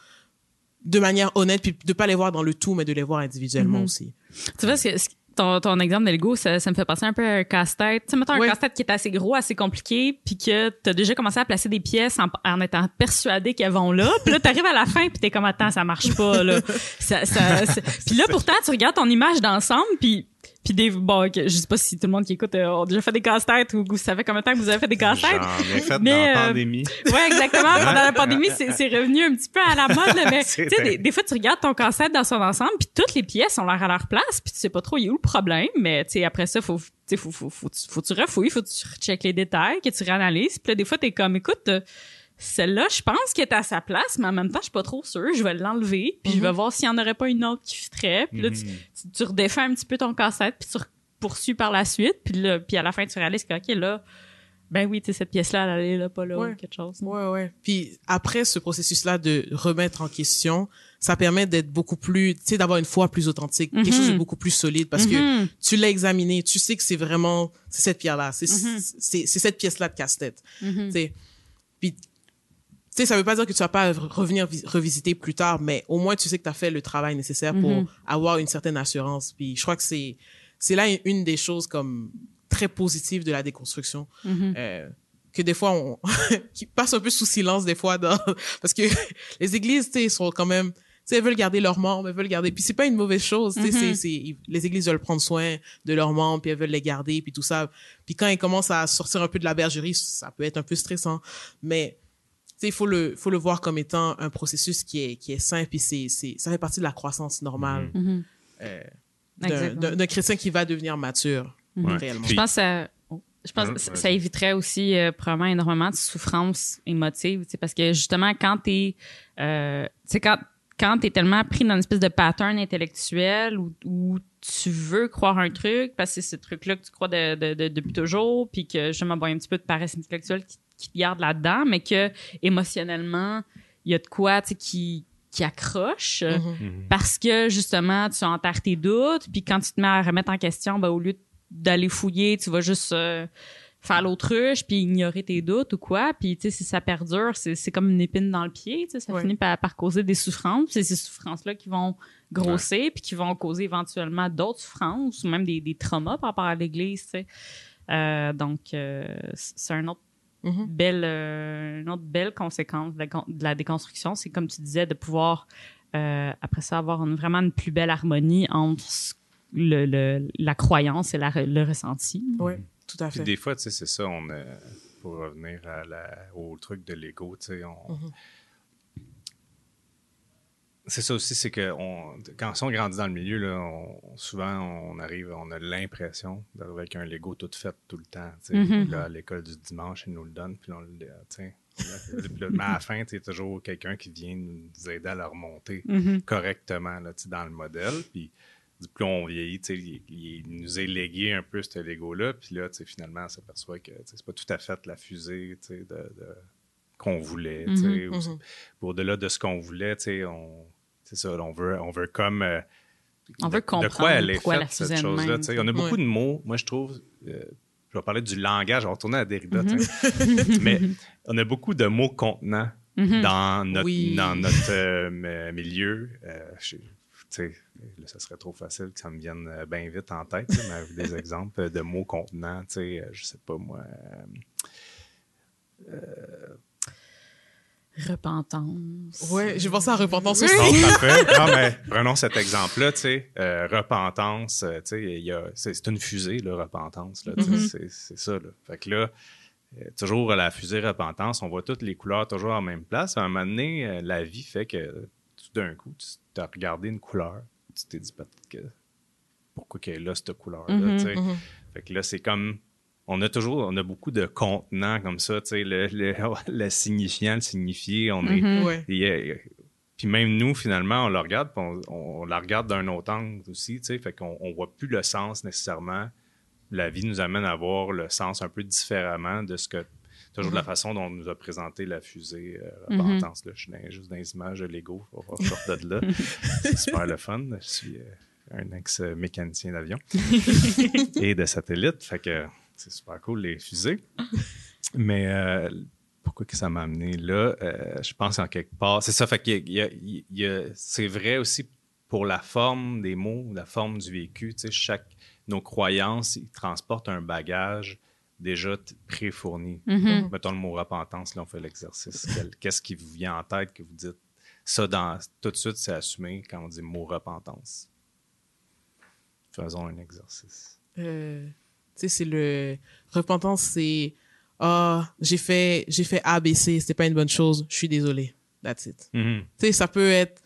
de manière honnête puis de pas les voir dans le tout mais de les voir individuellement Mhm. aussi. Tu vois, ce- ce- ton, ton exemple de Lego, ça, ça me fait penser un peu à un casse-tête. Tu sais, mettons un casse-tête qui est assez gros, assez compliqué, puis que t'as déjà commencé à placer des pièces en, en étant persuadé qu'elles vont là, puis là, t'arrives à la fin, puis t'es comme, attends, ça marche pas, là. Ça, ça- Puis là, pourtant, tu regardes ton image d'ensemble, puis puis des bon, je sais pas si tout le monde qui écoute euh, a déjà fait des casse-têtes ou vous savez combien de temps que vous avez fait des casse-têtes. J'en ai fait Mais, dans euh, la pandémie. Ouais, exactement. Pendant la pandémie, c'est revenu un petit peu à la mode, là, mais tu sais, des, des fois, tu regardes ton cassette dans son ensemble, puis toutes les pièces ont l'air à leur place, puis tu sais pas trop il est où le problème, mais tu sais, après ça, faut, tu sais, faut, faut, faut, faut, que tu refouilles, faut que tu recheckes les détails, que tu réanalyses, puis là, des fois, t'es comme, écoute, euh, celle-là, je pense qu'elle est à sa place, mais en même temps, je suis pas trop sûre, je vais l'enlever, puis je vais voir s'il y en aurait pas une autre qui fitterait, puis là, tu, Mhm. tu, tu redéfais un petit peu ton cassette, puis tu poursuis par la suite, puis là, puis à la fin, tu réalises que, OK, là, ben oui, tu cette pièce-là, elle allait là, pas là, Ouais. ou quelque chose. Ouais, ouais. Puis après ce processus-là de remettre en question, ça permet d'être beaucoup plus, tu sais, d'avoir une foi plus authentique, quelque Mhm. chose de beaucoup plus solide parce que Mhm. tu l'as examiné, tu sais que c'est vraiment, c'est cette pierre-là, c'est Mhm. cette pièce-là de casse-tête. Mhm. Puis, tu sais, ça veut pas dire que tu vas pas revenir vis- revisiter plus tard, mais au moins tu sais que tu as fait le travail nécessaire pour Mhm. avoir une certaine assurance. Puis je crois que c'est c'est là une des choses comme très positives de la déconstruction Mhm. euh, que des fois on qui passe un peu sous silence des fois dans parce que les églises tu sais sont quand même tu sais elles veulent garder leurs membres elles veulent garder puis c'est pas une mauvaise chose tu sais Mhm. c'est c'est les églises veulent prendre soin de leurs membres puis elles veulent les garder puis tout ça puis quand elles commencent à sortir un peu de la bergerie ça peut être un peu stressant mais il faut le faut le voir comme étant un processus qui est qui est sain puis c'est c'est ça fait partie de la croissance normale Mhm. euh, d'un- Exactement. d'un d'un chrétien qui va devenir mature Ouais. réellement Je pense que ça, oh, je pense Ah, que ça, vas-y. ça éviterait aussi euh, probablement énormément de souffrance émotive, tu sais, parce que justement quand t'es, euh, tu sais quand quand t'es tellement pris dans une espèce de pattern intellectuel où, où tu veux croire un truc parce que c'est ce truc-là que tu crois de, de, de- depuis toujours, puis que justement bon, il y a un petit peu de paresse intellectuelle qui, qui te garde là-dedans, mais que émotionnellement il y a de quoi qui qui accroche. Mhm. Mhm. parce que justement tu enterres tes doutes puis quand tu te mets à remettre en question ben, au lieu d'aller fouiller tu vas juste euh, faire l'autruche puis ignorer tes doutes ou quoi puis tu sais si ça perdure c'est c'est comme une épine dans le pied tu sais ça Ouais. finit par, par causer des souffrances c'est ces souffrances là qui vont grossir puis qui vont causer éventuellement d'autres souffrances ou même des, des traumas par rapport à l'église tu sais Euh, donc euh, c'est un autre Mhm. belle, euh, une autre belle conséquence de la, con- de la déconstruction, c'est comme tu disais, de pouvoir, euh, après ça, avoir une- vraiment une plus belle harmonie entre ce- le, le- la croyance et la, le ressenti. ouais tout à Puis fait des fois, tu sais, c'est ça, on a- pour revenir à la- au truc de l'ego, tu sais, on... Mhm. C'est ça aussi, c'est que on, quand on grandit dans le milieu, là, on- souvent on arrive, on a l'impression d'arriver avec un Lego tout fait tout le temps. Mhm. Là, à l'école du dimanche, ils nous le donnent, puis on le sais, là, Mais à la fin, tu toujours quelqu'un qui vient nous aider à le remonter Mhm. correctement là, dans le modèle. Puis plus on vieillit, il, il nous est légué un peu ce Lego-là. Puis là, finalement, on s'aperçoit que c'est pas tout à fait la fusée de- qu'on voulait. Mhm. Au-delà de ce qu'on voulait, on, ça, on veut, on veut comme. euh, On veut de- de comprendre quoi elle est faite, cette chose-là. On a beaucoup de mots, moi, je trouve. euh, je vais parler du langage, on va retourner à Derrida, sais. mais on a beaucoup de mots contenants dans notre, Oui. dans notre euh, milieu. Je- là, ça serait trop facile que ça me vienne bien vite en tête, là, mais avec des exemples de mots contenants, je sais pas moi. euh, Repentance. ouais j'ai pensé à repentance Non, aussi. Non, mais prenons cet exemple-là, tu sais, euh, repentance, euh, tu sais, il y a, c'est, une fusée, là, repentance, là, tu sais, Mhm. c'est, c'est ça, là. Fait que là, euh, toujours à la fusée repentance, on voit toutes les couleurs toujours en même place. À un moment donné, la vie fait que tout d'un coup, tu as regardé une couleur, tu t'es dit peut-être que pourquoi qu'elle est là, cette couleur-là, Mhm, tu sais. Mhm. Fait que là, c'est comme. On a toujours, on a beaucoup de contenants comme ça, tu sais, le, le, le signifiant, le signifié, on est. Mhm. Puis même nous, finalement, on la regarde, puis on, on la regarde d'un autre angle aussi, tu sais, fait qu'on on voit plus le sens nécessairement. La vie nous amène à voir le sens un peu différemment de ce que toujours de la façon dont on nous a présenté la fusée euh, repentance. là. Je suis juste dans les images de Lego, faut voir, je sors de là. C'est super le fun. Je suis euh, un ex-mécanicien d'avion et de satellite, fait que c'est super cool les fusées. Mais euh, pourquoi que ça m'a amené là? Euh, je pense en quelque part. C'est ça, fait qu'il y a- il y a- il y a- c'est vrai aussi pour la forme des mots, la forme du vécu. Tu sais, chaque, nos croyances, ils transportent un bagage déjà t- pré-fourni. Mhm. Mettons le mot repentance, là, on fait l'exercice. Quel- Qu'est-ce qui vous vient en tête que vous dites? Ça, dans, tout de suite, c'est assumé quand on dit mot repentance? Faisons un exercice. Euh, tu sais, c'est le repentance, c'est ah j'ai fait j'ai fait A B C, c'était pas une bonne chose, je suis désolé. That's it. Mhm. Tu sais, ça peut être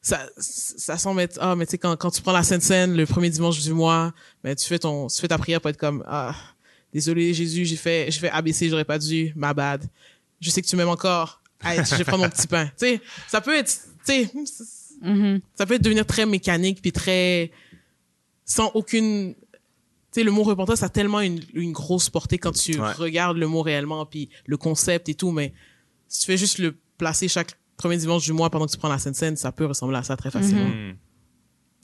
ça ça semble être ah mais tu sais quand quand tu prends la Sainte Seine le premier dimanche du mois, mais tu fais ton tu fais ta prière pour être comme ah désolé Jésus, j'ai fait j'ai fait A B C, j'aurais pas dû, ma bad. Je sais que tu m'aimes encore. Allez, je vais prendre mon petit pain. Tu sais, ça peut être tu sais Mhm. ça peut devenir très mécanique puis très sans aucune sais le mot repentance a tellement une, une grosse portée quand tu Ouais. regardes le mot réellement puis le concept et tout mais si tu fais juste le placer chaque premier dimanche du mois pendant que tu prends la Sainte Seine ça peut ressembler à ça très facilement.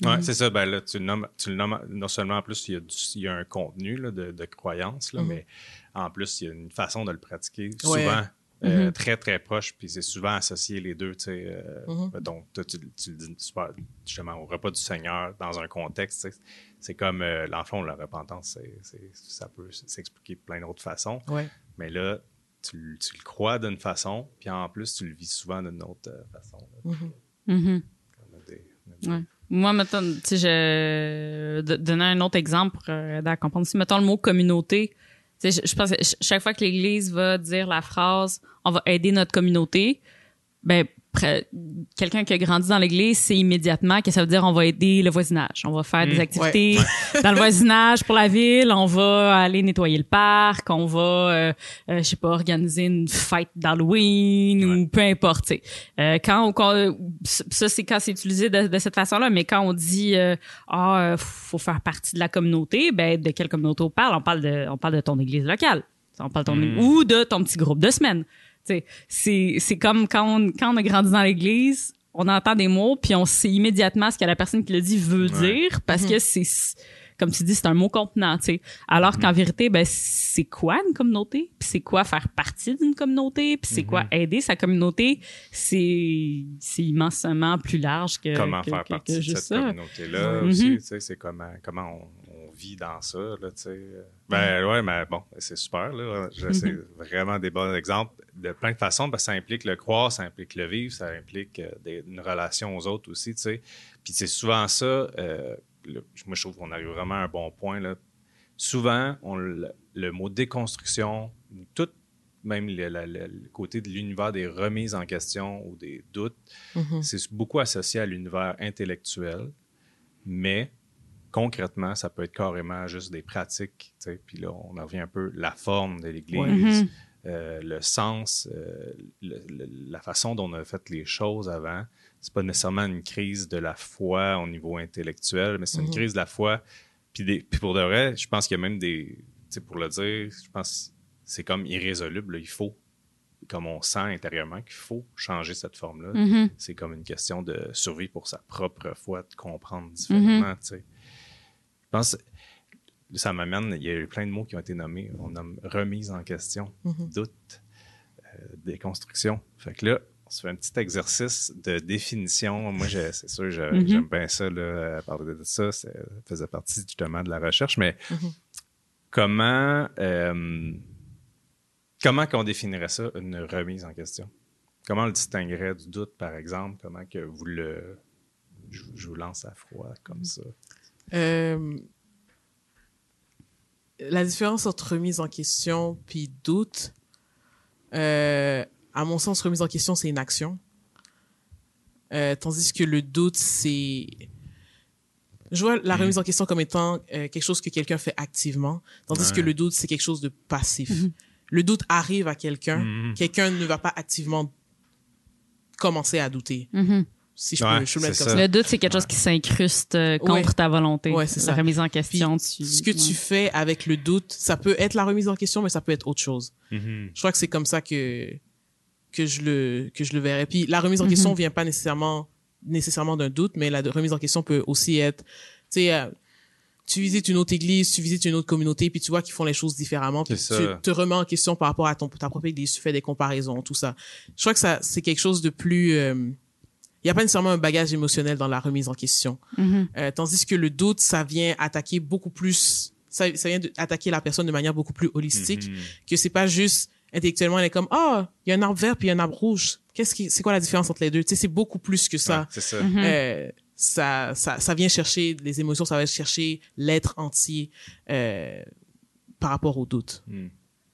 Ouais, c'est ça. Ben là, tu le nommes, tu le nommes non seulement en plus, il y a, du- il y a un contenu là, de, de croyance, là, Mhm. mais en plus, il y a une façon de le pratiquer. Ouais. Souvent, euh, Mhm. très, très proche, puis c'est souvent associé les deux. Tu sais, euh, Mhm. mettons, toi, tu, tu le dis super, justement au repas du Seigneur, dans un contexte, c'est comme euh, l'enfant, la repentance, c'est, c'est- ça peut s'expliquer de plein d'autres façons. ouais Mais là, tu, le- tu le crois d'une façon, puis en plus, tu le vis souvent d'une autre euh, façon. là. Des- Ouais. Moi, mettons, tu sais, je donner un autre exemple euh, à comprendre. Si mettons le mot communauté, je, je pense que ch- chaque fois que l'Église va dire la phrase "on va aider notre communauté", ben quelqu'un qui a grandi dans l'Église, c'est immédiatement que ça veut dire on va aider le voisinage, on va faire des Mm. activités dans le voisinage pour la ville, on va aller nettoyer le parc, on va, euh, euh, je sais pas, organiser une fête d'Halloween ou peu importe. Euh, quand on, quand- ça c'est quand c'est utilisé de, de cette façon-là, mais quand on dit euh, ah euh, faut faire partie de la communauté, ben de quelle communauté on parle? On parle de on parle de ton église locale, on parle de ton Mm. ou de ton petit groupe de semaine. C'est c'est comme quand on quand on a grandi dans l'église, on entend des mots puis on sait immédiatement ce que la personne qui le dit veut Ouais. dire parce que c'est comme tu dis c'est un mot contenant, tu sais. Alors qu'en vérité ben c'est quoi une communauté? Puis c'est quoi faire partie d'une communauté? Puis c'est quoi aider sa communauté? C'est c'est immensément plus large que comment que- faire que- partie que de cette ça. communauté-là Mhm. aussi, tu sais, c'est comment, comment on, dans ça, là, tu sais. Ben ouais, mais bon, c'est super, là. C'est vraiment des bons exemples de plein de façons, parce que ça implique le croire, ça implique le vivre, ça implique euh, des- une relation aux autres aussi, tu sais. Puis c'est souvent ça, euh, le- moi je trouve qu'on arrive vraiment à un bon point, là. Souvent, on, le, le mot déconstruction, tout, même le, le- le- le côté de l'univers des remises en question ou des doutes, Mhm. c'est beaucoup associé à l'univers intellectuel, mais concrètement, ça peut être carrément juste des pratiques. Puis là, on en revient un peu la forme de l'Église, Ouais. Mhm. euh, le sens, euh, le- le- la façon dont on a fait les choses avant. C'est pas nécessairement une crise de la foi au niveau intellectuel, mais c'est une Mhm. crise de la foi. Puis, pour de vrai, je pense qu'il y a même des, pour le dire, je pense que c'est comme irrésoluble. là. Il faut, comme on sent intérieurement qu'il faut changer cette forme-là Mhm. c'est comme une question de survie pour sa propre foi, de comprendre différemment. Je pense, ça m'amène, il y a eu plein de mots qui ont été nommés. On nomme remise en question, Mhm. doute, euh, déconstruction. Fait que là, on se fait un petit exercice de définition. Moi, c'est sûr, Mhm. j'aime bien ça, là, parler de ça. Ça faisait partie justement de la recherche. Mais Mhm. comment, euh, comment qu'on définirait ça, une remise en question? Comment on le distinguerait du doute, par exemple? Comment que vous le... Je, je vous lance à froid comme ça? Euh, la différence entre remise en question puis doute, euh, à mon sens, remise en question, c'est une action. Euh, tandis que le doute, c'est... Je vois la Mhm. remise en question comme étant euh, quelque chose que quelqu'un fait activement, tandis Ouais. que le doute, c'est quelque chose de passif. Mhm. Le doute arrive à quelqu'un, Mhm. quelqu'un ne va pas activement commencer à douter. Si je Ouais, peux, je peux le mettre comme ça. ça. Le doute, c'est quelque chose qui s'incruste euh, contre Ouais. ta volonté. Ouais, c'est La ça. remise en Puis, question. tu- ce que tu fais avec le doute, ça peut être la remise en question, mais ça peut être autre chose. Mhm. Je crois que c'est comme ça que que je le que je le verrais. Puis la remise en Mhm. question vient pas nécessairement nécessairement d'un doute, mais la remise en question peut aussi être, tu sais, euh, tu visites une autre église, tu visites une autre communauté, puis tu vois qu'ils font les choses différemment, puis tu te remets en question par rapport à ton ta propre église, tu fais des comparaisons, tout ça. Je crois que ça c'est quelque chose de plus euh, il y a pas nécessairement un bagage émotionnel dans la remise en question. Mhm. Euh, tandis que le doute, ça vient attaquer beaucoup plus, ça, ça vient attaquer la personne de manière beaucoup plus holistique, Mhm. que c'est pas juste intellectuellement, elle est comme, oh, il y a un arbre vert puis il y a un arbre rouge. Qu'est-ce qui, c'est quoi la différence entre les deux? Tu sais, c'est beaucoup plus que Ouais, ça. c'est ça. Mhm. Euh, ça, ça, ça vient chercher les émotions, ça va chercher l'être entier, euh, par rapport au doute.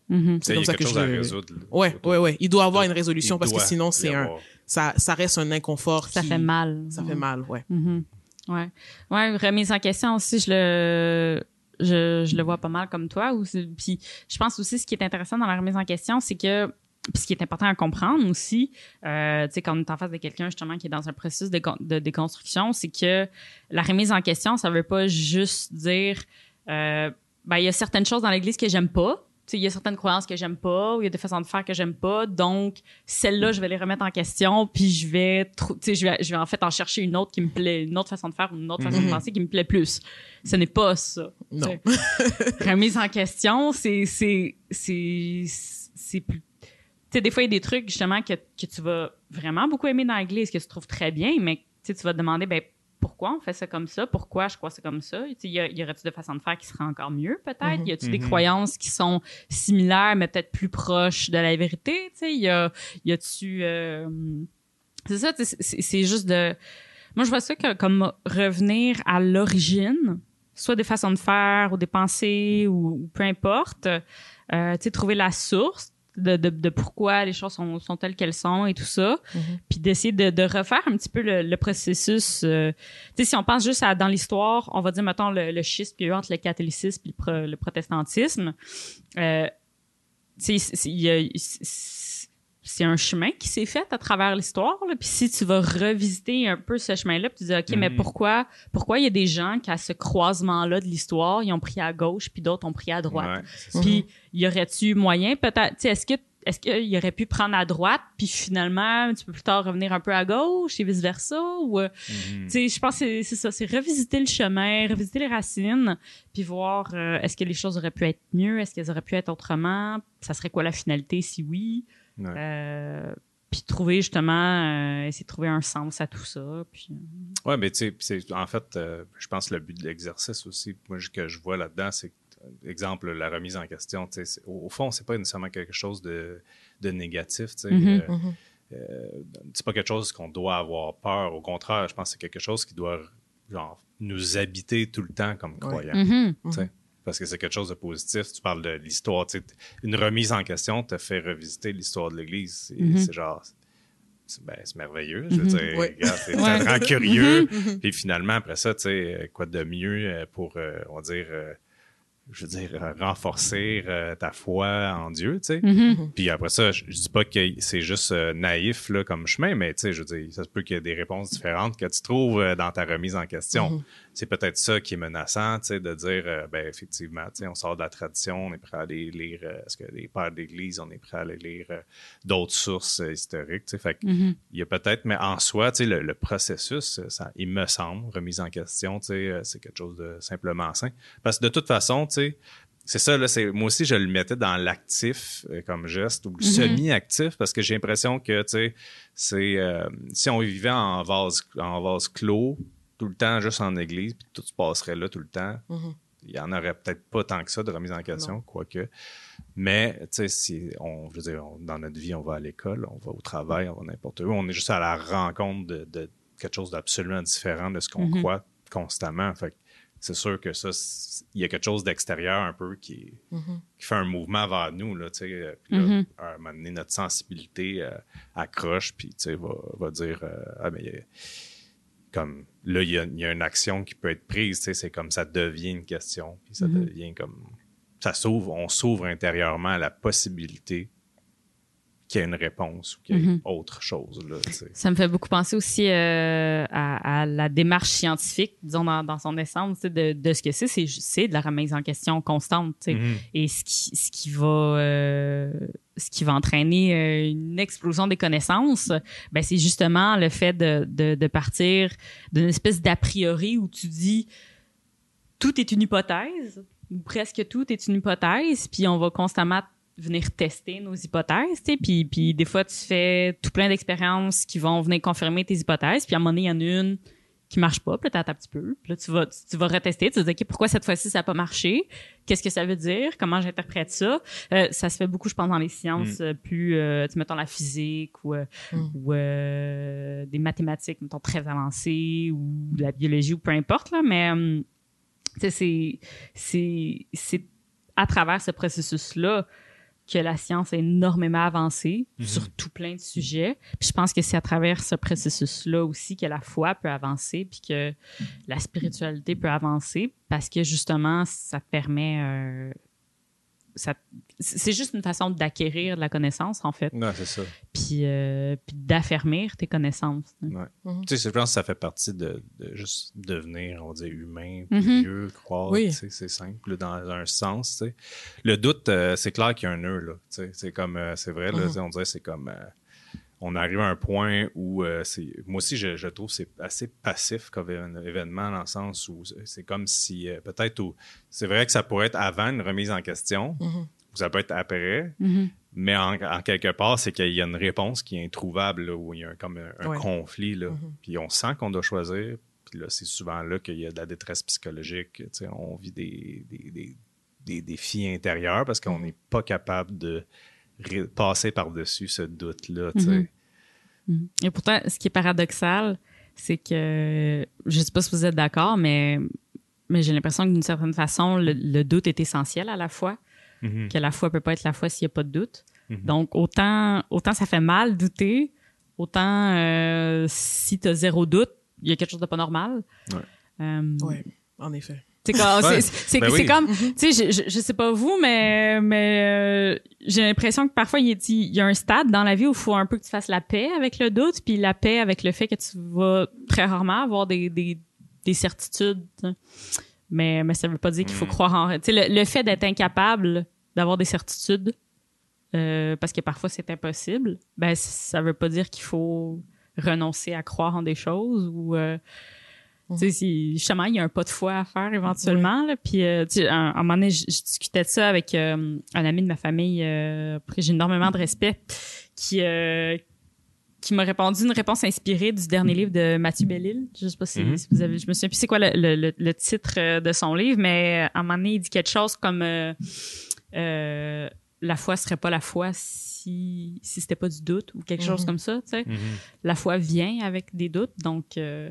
Mhm. Y comme ça que chose je à résoudre. Ouais, ouais, ouais. Il doit avoir une résolution Il parce que sinon c'est un, ça, ça reste un inconfort Ça qui- fait mal. Ça fait mal, ouais. Mhm. Ouais. Ouais, remise en question aussi, je le je, je le vois pas mal comme toi ou c'est- puis je pense aussi ce qui est intéressant dans la remise en question, c'est que puis ce qui est important à comprendre aussi, euh, tu sais, quand on est en face de quelqu'un justement qui est dans un processus de, de déconstruction, c'est que la remise en question, ça veut pas juste dire, euh, ben il y a certaines choses dans l'Église que j'aime pas, il y a certaines croyances que j'aime pas, ou il y a des façons de faire que j'aime pas, donc celles-là, je vais les remettre en question, puis je vais, je vais, je vais en fait en chercher une autre qui me plaît, une autre façon de faire une autre façon de Mhm. penser qui me plaît plus. Ce n'est pas ça. Non. Remise en question, c'est, c'est, c'est, c'est plus. Tu sais, des fois, il y a des trucs, justement, que, que tu vas vraiment beaucoup aimer dans l'église, que tu trouves très bien, mais tu vas te demander, ben, pourquoi on fait ça comme ça? Pourquoi je crois ça comme ça? Tu sais, y, a- y aurait-tu de façons de faire qui seraient encore mieux, peut-être? Mhm. Y a-tu des Mhm. croyances qui sont similaires, mais peut-être plus proches de la vérité? Tu sais, y a, y a-tu, euh, c'est ça, c'est, c'est juste de, moi, je vois ça que, comme revenir à l'origine, soit des façons de faire ou des pensées ou, ou peu importe, euh, tu sais, trouver la source de, de, de pourquoi les choses sont, sont telles qu'elles sont et tout ça, Mhm. puis d'essayer de, de refaire un petit peu le, le processus. euh, tu sais, si on pense juste à dans l'histoire, on va dire, mettons, le, le schisme qu'il y a eu entre le catholicisme et le, pro- le protestantisme, euh, tu sais, c'est- un chemin qui s'est fait à travers l'histoire. là. Puis si tu vas revisiter un peu ce chemin-là, puis tu dis, OK, mais Mhm. pourquoi pourquoi il y a des gens qui, à ce croisement-là de l'histoire, ils ont pris à gauche, puis d'autres ont pris à droite? Ouais. Puis, y aurait-tu moyen, peut-être, tu sais, est-ce que est-ce qu'il aurait pu prendre à droite, puis finalement, tu peux plus tard revenir un peu à gauche et vice-versa? Ou, euh, Mhm. tu sais, je pense que c'est- c'est ça, c'est revisiter le chemin, revisiter les racines, puis voir euh, est-ce que les choses auraient pu être mieux, est-ce qu'elles auraient pu être autrement, ça serait quoi la finalité si oui? Ouais. Euh, puis trouver justement, euh, essayer de trouver un sens à tout ça. Puis, euh, Ouais, mais tu sais, en fait, euh, je pense que le but de l'exercice aussi, moi, je- que je vois là-dedans, c'est que, exemple, la remise en question, tu sais, c'est- au, au fond, c'est pas nécessairement quelque chose de, de négatif, tu sais. Euh, euh, c'est pas quelque chose qu'on doit avoir peur. Au contraire, je pense que c'est quelque chose qui doit genre, nous habiter tout le temps comme croyants. mhm. tu sais. Parce que c'est quelque chose de positif. Tu parles de l'histoire. tu sais, Une remise en question te fait revisiter l'histoire de l'Église. C'est Mhm. c'est genre. C'est ben, c'est merveilleux. Je veux Mhm. dire, c'est- Ouais. ça te rend curieux. Mhm. Puis finalement, après ça, tu sais, euh, quoi de mieux euh, pour, euh, on va dire, euh, je veux dire, euh, renforcer euh, ta foi en Dieu, tu sais. Puis après ça, je, je dis pas que c'est juste euh, naïf là, comme chemin, mais tu sais, je veux dire, ça se peut qu'il y ait des réponses différentes que tu trouves euh, dans ta remise en question. C'est peut-être ça qui est menaçant, de dire, euh, ben effectivement, on sort de la tradition, on est prêt à aller lire, euh, est-ce que les pères d'Église, on est prêt à aller lire euh, d'autres sources euh, historiques. Fait Mhm. il y a peut-être, mais en soi, le, le processus, ça, il me semble, remise en question, c'est quelque chose de simplement sain. Parce que de toute façon, c'est ça, là, c'est, moi aussi, je le mettais dans l'actif euh, comme geste ou le Mhm. semi-actif parce que j'ai l'impression que, tu sais, c'est, euh, si on vivait en vase, en vase clos, tout le temps, juste en église, puis tout se passerait là tout le temps, Mhm. il y en aurait peut-être pas tant que ça de remise en question, quoique. Mais, tu sais, si on, je veux dire, on- dans notre vie, on va à l'école, on va au travail, on va n'importe où, on est juste à la rencontre de, de quelque chose d'absolument différent de ce qu'on Mhm. croit constamment. Fait que c'est sûr que ça, il y a quelque chose d'extérieur un peu qui, Mhm. qui fait un mouvement vers nous, là, tu sais. euh, puis là, Mhm. à un moment donné, notre sensibilité euh, accroche, puis, tu sais, va, va dire, euh, ah, mais comme, là, il y a, il y a une action qui peut être prise, c'est comme ça devient une question, puis ça Mhm. devient comme, ça s'ouvre, on s'ouvre intérieurement à la possibilité qu'il y ait une réponse ou qu'il y ait Mhm. autre chose. Là. Ça me fait beaucoup penser aussi euh, à, à la démarche scientifique, disons, dans, dans son essence, de, de ce que c'est. C'est, de la remise en question constante. Mhm. Et ce qui, ce qui va... euh, ce qui va entraîner euh, une explosion des connaissances, ben c'est justement le fait de, de, de partir d'une espèce d'a priori où tu dis tout est une hypothèse, ou presque tout est une hypothèse, puis on va constamment venir tester nos hypothèses, tu sais, puis, puis des fois tu fais tout plein d'expériences qui vont venir confirmer tes hypothèses, puis à un moment donné, il y en a une qui marche pas, puis là t'attends un petit peu, puis là tu vas, tu, tu vas retester, tu vas dire, OK, pourquoi cette fois-ci ça a pas marché? Qu'est-ce que ça veut dire? Comment j'interprète ça? Euh, ça se fait beaucoup, je pense, dans les sciences euh, plus, euh, tu mettons la physique ou, euh, Mm. ou euh, des mathématiques, mettons, très avancées ou de la biologie ou peu importe, là, mais hum, tu sais, c'est, c'est, c'est à travers ce processus-là que la science a énormément avancé Mhm. sur tout plein de sujets. Puis je pense que c'est à travers ce processus-là aussi que la foi peut avancer, puis que la spiritualité peut avancer, parce que justement, ça permet... euh, c'est juste une façon d'acquérir de la connaissance, en fait, Non, c'est ça. puis, euh, puis d'affermir tes connaissances. Ouais. Mhm. Tu sais, je pense que ça fait partie de, de juste devenir, on va dire, humain, Mhm. vieux, croire. Oui. tu sais, C'est simple dans un sens. tu sais. Le doute, euh, c'est clair qu'il y a un nœud. Là, tu sais. c'est comme, euh, c'est vrai, là, Mhm. sais, on dirait c'est comme. On arrive à un point où euh, c'est. Moi aussi, je, je trouve que c'est assez passif comme évén- événement dans le sens où c'est- comme si euh, peut-être. au- C'est vrai que ça pourrait être avant une remise en question, Mhm. ou ça peut être après. Mhm. Mais en, en quelque part, c'est qu'il y a une réponse qui est introuvable, là, où il y a un- comme un, un Ouais. conflit. Là. Mhm. Puis on sent qu'on doit choisir. Puis là, c'est souvent là qu'il y a de la détresse psychologique. On vit des, des, des, des défis intérieurs parce qu'on n'est pas capable de passer par-dessus ce doute-là. Et pourtant, ce qui est paradoxal, c'est que, je sais pas si vous êtes d'accord, mais, mais j'ai l'impression que d'une certaine façon, le, le doute est essentiel à la foi, Mhm. que la foi peut pas être la foi s'il y a pas de doute. Mhm. Donc, autant, autant ça fait mal douter, autant euh, si tu as zéro doute, il y a quelque chose de pas normal. Ouais. Euh, Ouais, en effet. c'est comme, Ouais. c'est- c'est- Ben oui. comme, tu sais, je, je, je sais pas vous, mais, mais euh, j'ai l'impression que parfois il y, a, il y a un stade dans la vie où il faut un peu que tu fasses la paix avec le doute, puis la paix avec le fait que tu vas très rarement avoir des, des, des certitudes. Mais, mais ça veut pas dire qu'il faut Mm. croire en... Tu sais, le, le fait d'être incapable d'avoir des certitudes, euh, parce que parfois c'est impossible, ben ça veut pas dire qu'il faut renoncer à croire en des choses ou... euh, tu sais, si, justement, il y a un pas de foi à faire éventuellement. Là, puis, euh, tu sais, un, un moment donné, je, je discutais de ça avec euh, un ami de ma famille, euh, pour qui j'ai énormément de respect, qui, euh, qui m'a répondu une réponse inspirée du dernier livre de Mathieu Bellil. Je sais pas si, Mhm. si vous avez, je me souviens plus c'est quoi le, le, le, le titre de son livre, mais à un moment donné, il dit quelque chose comme euh, euh, la foi serait pas la foi si si c'était pas du doute ou quelque chose Mhm. comme ça. Tu sais, Mhm. la foi vient avec des doutes, donc euh,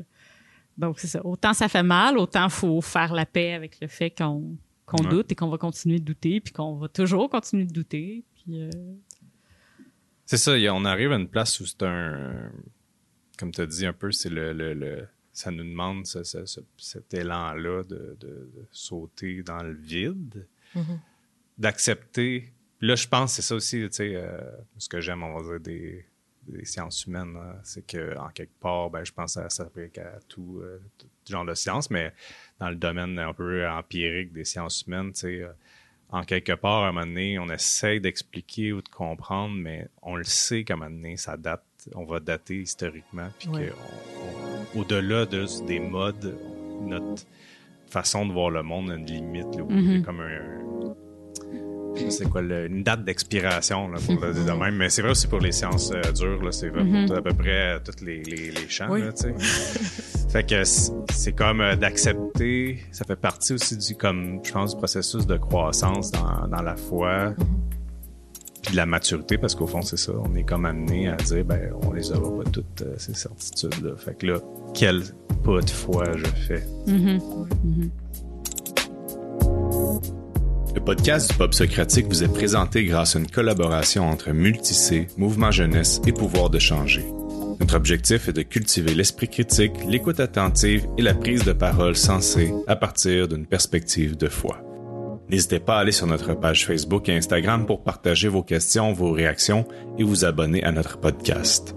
donc c'est ça. Autant ça fait mal, autant faut faire la paix avec le fait qu'on Ouais. doute et qu'on va continuer de douter, puis qu'on va toujours continuer de douter. Puis euh, C'est ça, y a- on arrive à une place où c'est un. Comme tu as dit un peu, c'est le, le, le- Ça nous demande ce- ce- ce- cet élan-là de, de- de sauter dans le vide, Mhm. d'accepter. Là, je pense que c'est ça aussi, tu sais, euh, ce que j'aime, on va dire, des, des sciences humaines, hein, c'est que en quelque part, ben, je pense que ça s'applique à tout, euh, tout genre de sciences, mais dans le domaine un peu empirique des sciences humaines, tu sais, euh, en quelque part, à un moment donné, on essaye d'expliquer ou de comprendre, mais on le sait qu'à un moment donné, ça date, on va dater historiquement, puis Ouais. on- au-delà de, des modes, notre façon de voir le monde a une limite, là, où il y a Mhm. comme un, sais quoi, le- une date d'expiration, là, pour le dire de même. Mais c'est vrai aussi pour les sciences euh, dures, là, c'est vrai pour à peu près tous les, les, les champs, Oui. là, tu sais. fait que c'est c'est comme euh, d'accepter, ça fait partie aussi du, comme, je pense, du processus de croissance dans, dans la foi, puis de la maturité, parce qu'au fond, c'est ça, on est comme amené à dire, ben, on les aura pas toutes, euh, ces certitudes-là. Fait que là, quel pas de foi je fais? mhm, mhm. Le podcast du Pop Socratique vous est présenté grâce à une collaboration entre Multicé, Mouvement Jeunesse et Pouvoir de changer. Notre objectif est de cultiver l'esprit critique, l'écoute attentive et la prise de parole sensée à partir d'une perspective de foi. N'hésitez pas à aller sur notre page Facebook et Instagram pour partager vos questions, vos réactions et vous abonner à notre podcast.